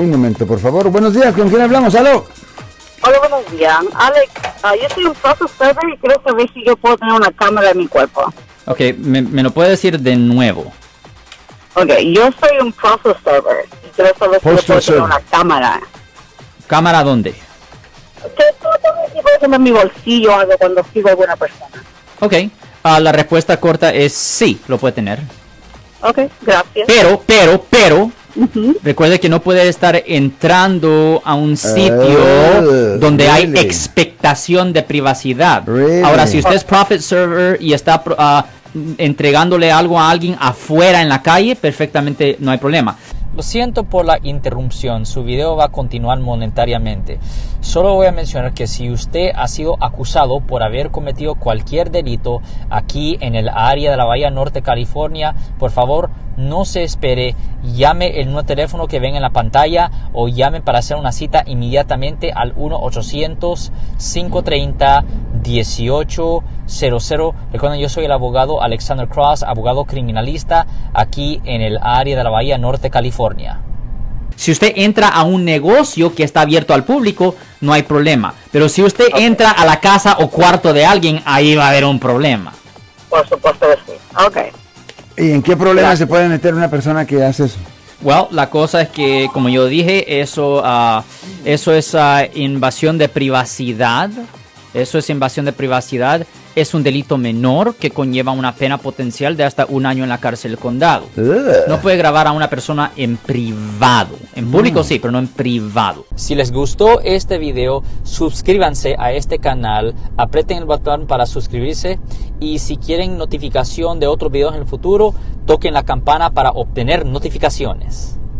Un momento, por favor. Buenos días, ¿con quién hablamos? ¡Aló! Hola, buenos días. Alex, ah, yo soy un process server y quiero saber si yo puedo tener una cámara en mi cuerpo. Ok, me, me lo puede decir de nuevo. Ok, yo soy un process server y quiero saber si yo puedo tener una cámara. ¿Cámara dónde? Que todo puedo tener en mi bolsillo o algo cuando sigo a alguna persona. Ok, ah, la respuesta corta es sí, lo puede tener. Ok, gracias. Pero, pero, pero, Recuerde que no puede estar entrando a un sitio Oh, donde hay expectación de privacidad. Really? Ahora, si usted es Profit Server y está ah, entregándole algo a alguien afuera en la calle, perfectamente no hay problema. Lo siento por la interrupción, su video va a continuar monetariamente. Solo voy a mencionar que si usted ha sido acusado por haber cometido cualquier delito aquí en el área de la Bahía Norte, California, por favor no se espere, llame el nuevo teléfono que ven en la pantalla o llame para hacer una cita inmediatamente al 1-800-530-1800. Recuerden, yo soy el abogado Alexander Cross, abogado criminalista aquí en el área de la Bahía Norte, California. Si usted entra a un negocio que está abierto al público, no hay problema. Pero si usted entra a la casa o cuarto de alguien, ahí va a haber un problema. Por supuesto que sí. Ok. ¿Y en qué problema se puede meter una persona que hace eso? Well, la cosa es que, como yo dije, eso, ah, eso es ah, invasión de privacidad. Eso es invasión de privacidad. Es un delito menor que conlleva una pena potencial de hasta un año en la cárcel del condado. No puede grabar a una persona en privado. En público sí, pero no en privado. Si les gustó este video, suscríbanse a este canal, aprieten el botón para suscribirse y si quieren notificación de otros videos en el futuro, toquen la campana para obtener notificaciones.